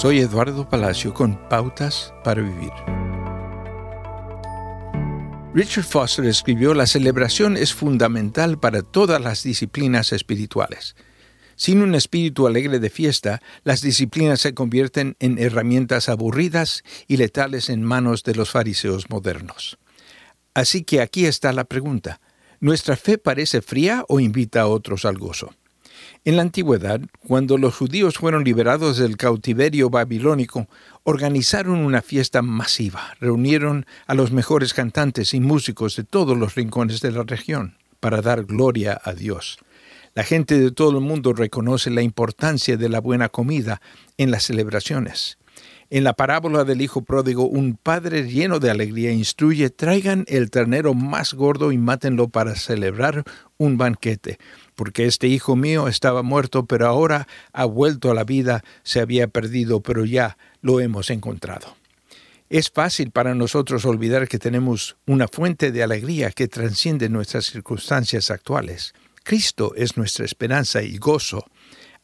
Soy Eduardo Palacio con Pautas para Vivir. Richard Foster escribió, La celebración es fundamental para todas las disciplinas espirituales. Sin un espíritu alegre de fiesta, las disciplinas se convierten en herramientas aburridas y letales en manos de los fariseos modernos. Así que aquí está la pregunta. ¿Nuestra fe parece fría o invita a otros al gozo? En la antigüedad, cuando los judíos fueron liberados del cautiverio babilónico, organizaron una fiesta masiva, reunieron a los mejores cantantes y músicos de todos los rincones de la región para dar gloria a Dios. La gente de todo el mundo reconoce la importancia de la buena comida en las celebraciones. En la parábola del Hijo Pródigo, un padre lleno de alegría instruye, traigan el ternero más gordo y mátenlo para celebrar un banquete, porque este hijo mío estaba muerto, pero ahora ha vuelto a la vida, se había perdido, pero ya lo hemos encontrado. Es fácil para nosotros olvidar que tenemos una fuente de alegría que transciende nuestras circunstancias actuales. Cristo es nuestra esperanza y gozo.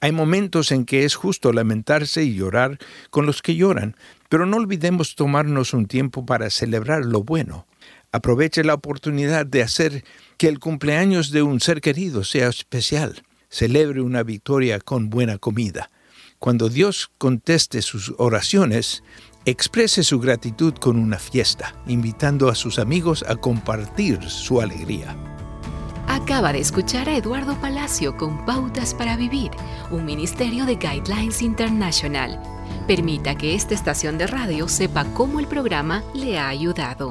Hay momentos en que es justo lamentarse y llorar con los que lloran, pero no olvidemos tomarnos un tiempo para celebrar lo bueno. Aproveche la oportunidad de hacer que el cumpleaños de un ser querido sea especial. Celebre una victoria con buena comida. Cuando Dios conteste sus oraciones, exprese su gratitud con una fiesta, invitando a sus amigos a compartir su alegría. Acaba de escuchar a Eduardo Palacio con Pautas para Vivir, un ministerio de Guidelines International. Permita que esta estación de radio sepa cómo el programa le ha ayudado.